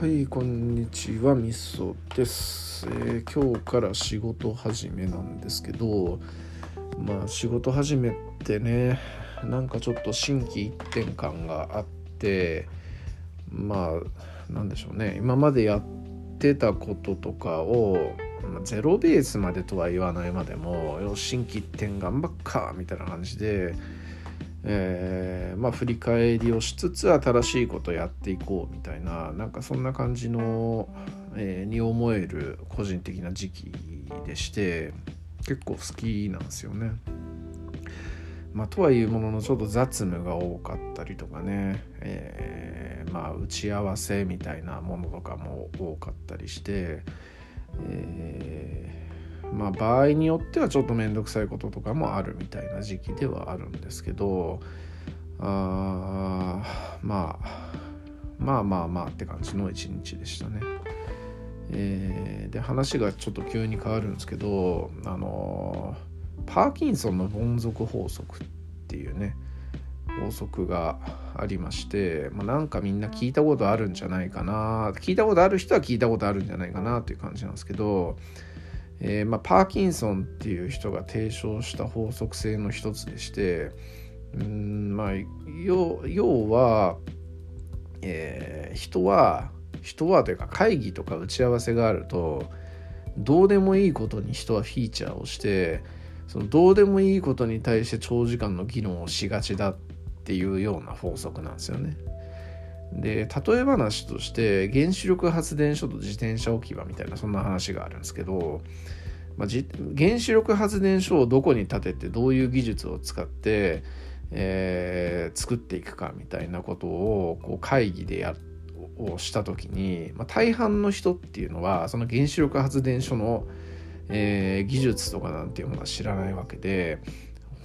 はいこんにちはみそです、えー、今日から仕事始めなんですけどまあ仕事始めってねなんかちょっと心機一転感があってまあなんでしょうね。今までやってたこととかをゼロベースまでとは言わないまでもよし心機一転頑張っかみたいな感じでえー、まあ、振り返りをしつつ新しいことやっていこうみたいななんかそんな感じの、えー、に思える個人的な時期でして結構好きなんですよね。まあ、とはいうもののちょっと雑務が多かったりとかね、えー、まあ打ち合わせみたいなものとかも多かったりして、えまあ場合によってはちょっと面倒くさいこととかもあるみたいな時期ではあるんですけどあまあまあまあまあって感じの一日でしたね。えー、で話がちょっと急に変わるんですけどあのパーキンソンの凡俗法則っていうね法則がありまして、まあ、なんかみんな聞いたことあるんじゃないかな聞いたことある人は聞いたことあるんじゃないかなという感じなんですけどえー、まあ、パーキンソンっていう人が提唱した法則性の一つでしてうんまあ要は、えー、人は人はというか会議とか打ち合わせがあるとどうでもいいことに人はフィーチャーをしてそのどうでもいいことに対して長時間の議論をしがちだっていうような法則なんですよね。で例え話として原子力発電所と自転車置き場みたいなそんな話があるんですけど、まあ、原子力発電所をどこに建ててどういう技術を使って、えー、作っていくかみたいなことをこう会議でやをした時に、まあ、大半の人っていうのはその原子力発電所の、えー、技術とかなんていうものは知らないわけで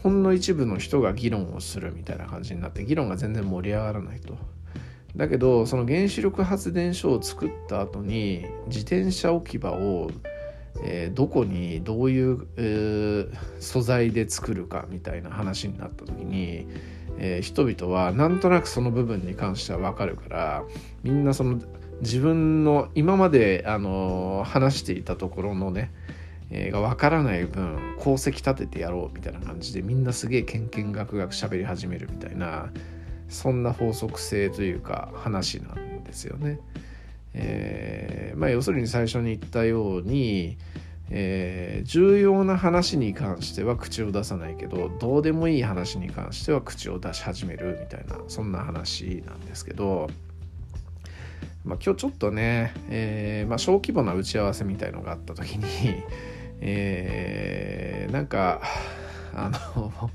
ほんの一部の人が議論をするみたいな感じになって議論が全然盛り上がらないと。だけどその原子力発電所を作った後に自転車置き場を、えー、どこにどういう、えー、素材で作るかみたいな話になった時に、えー、人々はなんとなくその部分に関しては分かるからみんなその自分の今まで、あの話していたところのねえ、が分からない分功績立ててやろうみたいな感じでみんなすげえけんけんがくがく喋り始めるみたいなそんな法則性というか話なんですよね。えー、まあ、要するに最初に言ったように、えー、重要な話に関しては口を出さないけどどうでもいい話に関しては口を出し始めるみたいなそんな話なんですけど、まあ、今日ちょっとね、えー、まあ、小規模な打ち合わせみたいのがあった時に、えー、なんかあの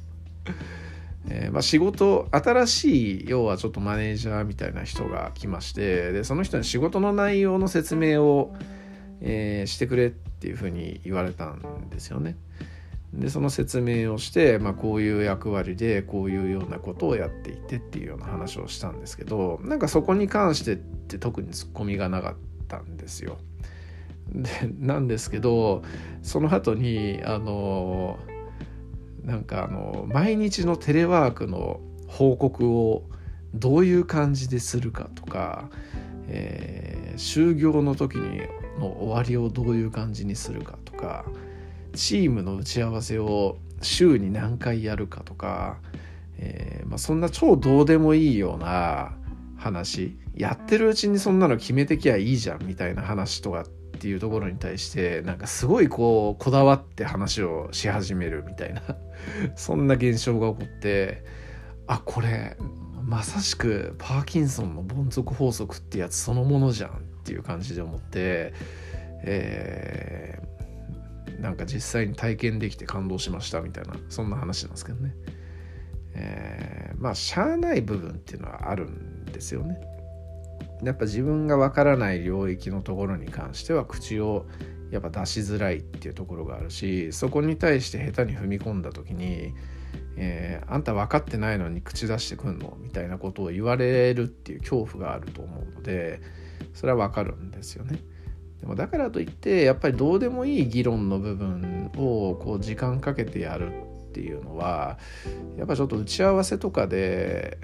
えー、まあ、仕事新しい要はちょっとマネージャーみたいな人が来ましてでその人に仕事の内容の説明を、えー、してくれっていうふうに言われたんですよね。でその説明をして、まあ、こういう役割でこういうようなことをやっていてっていうような話をしたんですけどなんかそこに関してって特にツッコミがなかったんですよ。でなんですけどその後にあのなんかあの毎日のテレワークの報告をどういう感じでするかとか、えー、就業の時にの終わりをどういう感じにするかとかチームの打ち合わせを週に何回やるかとか、えー、まあ、そんな超どうでもいいような話やってるうちにそんなの決めてきゃいいじゃんみたいな話とかっていうところに対してなんかすごいこうこだわって話をし始めるみたいな そんな現象が起こってあこれまさしくパーキンソンの凡俗法則ってやつそのものじゃんっていう感じで思って、えー、なんか実際に体験できて感動しましたみたいなそんな話なんですけどね。えー、まあしゃあない部分っていうのはあるんですよね。やっぱ自分がわからない領域のところに関しては口をやっぱ出しづらいっていうところがあるしそこに対して下手に踏み込んだ時に、えー、あんた分かってないのに口出してくんのみたいなことを言われるっていう恐怖があると思うのでそれは分かるんですよね。でもだからといってやっぱりどうでもいい議論の部分をこう時間かけてやるっていうのはやっぱちょっと打ち合わせとかで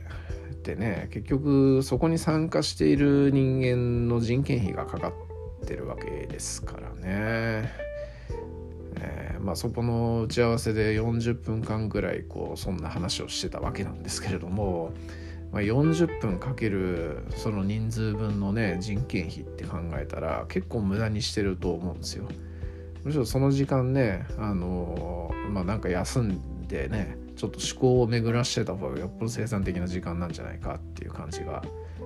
ってね結局そこに参加している人間の人件費がかかってるわけですからね。えー、まあ、そこの打ち合わせで40分間ぐらいこうそんな話をしてたわけなんですけれども、まあ、40分かけるその人数分のね人件費って考えたら結構無駄にしてると思うんですよ。むしろその時間ねあのまあなんか休んでねちょっと思考を巡らしてた方がよっぽど生産的な時間なんじゃないかっていう感じが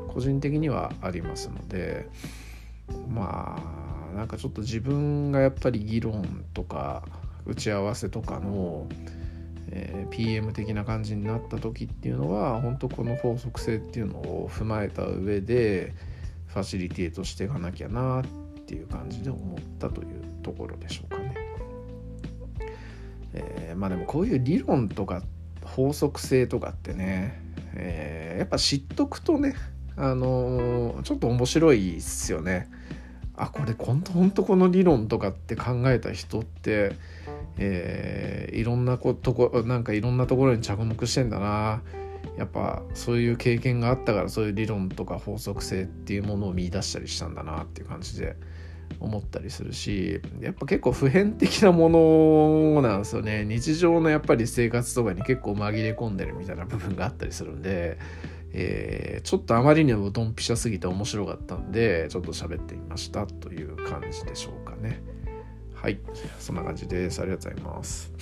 個人的にはありますのでまあなんかちょっと自分がやっぱり議論とか打ち合わせとかの、えー、PM 的な感じになった時っていうのは本当この法則性っていうのを踏まえた上でファシリテートしていかなきゃなっていう感じで思ったというところでしょうか。まあでもこういう理論とか法則性とかってね、えー、やっぱ知っとくとねあのー、ちょっと面白いっすよね。あこれほんとほんとこの理論とかって考えた人って、えー、いろんなことこなんかいろんなところに着目してんだなやっぱそういう経験があったからそういう理論とか法則性っていうものを見出したりしたんだなっていう感じで思ったりするしやっぱ結構普遍的なものなんですよね。日常のやっぱり生活とかに結構紛れ込んでるみたいな部分があったりするんで、えー、ちょっとあまりにもドンピシャすぎて面白かったんでちょっと喋ってみましたという感じでしょうかね。はい。そんな感じです。ありがとうございます。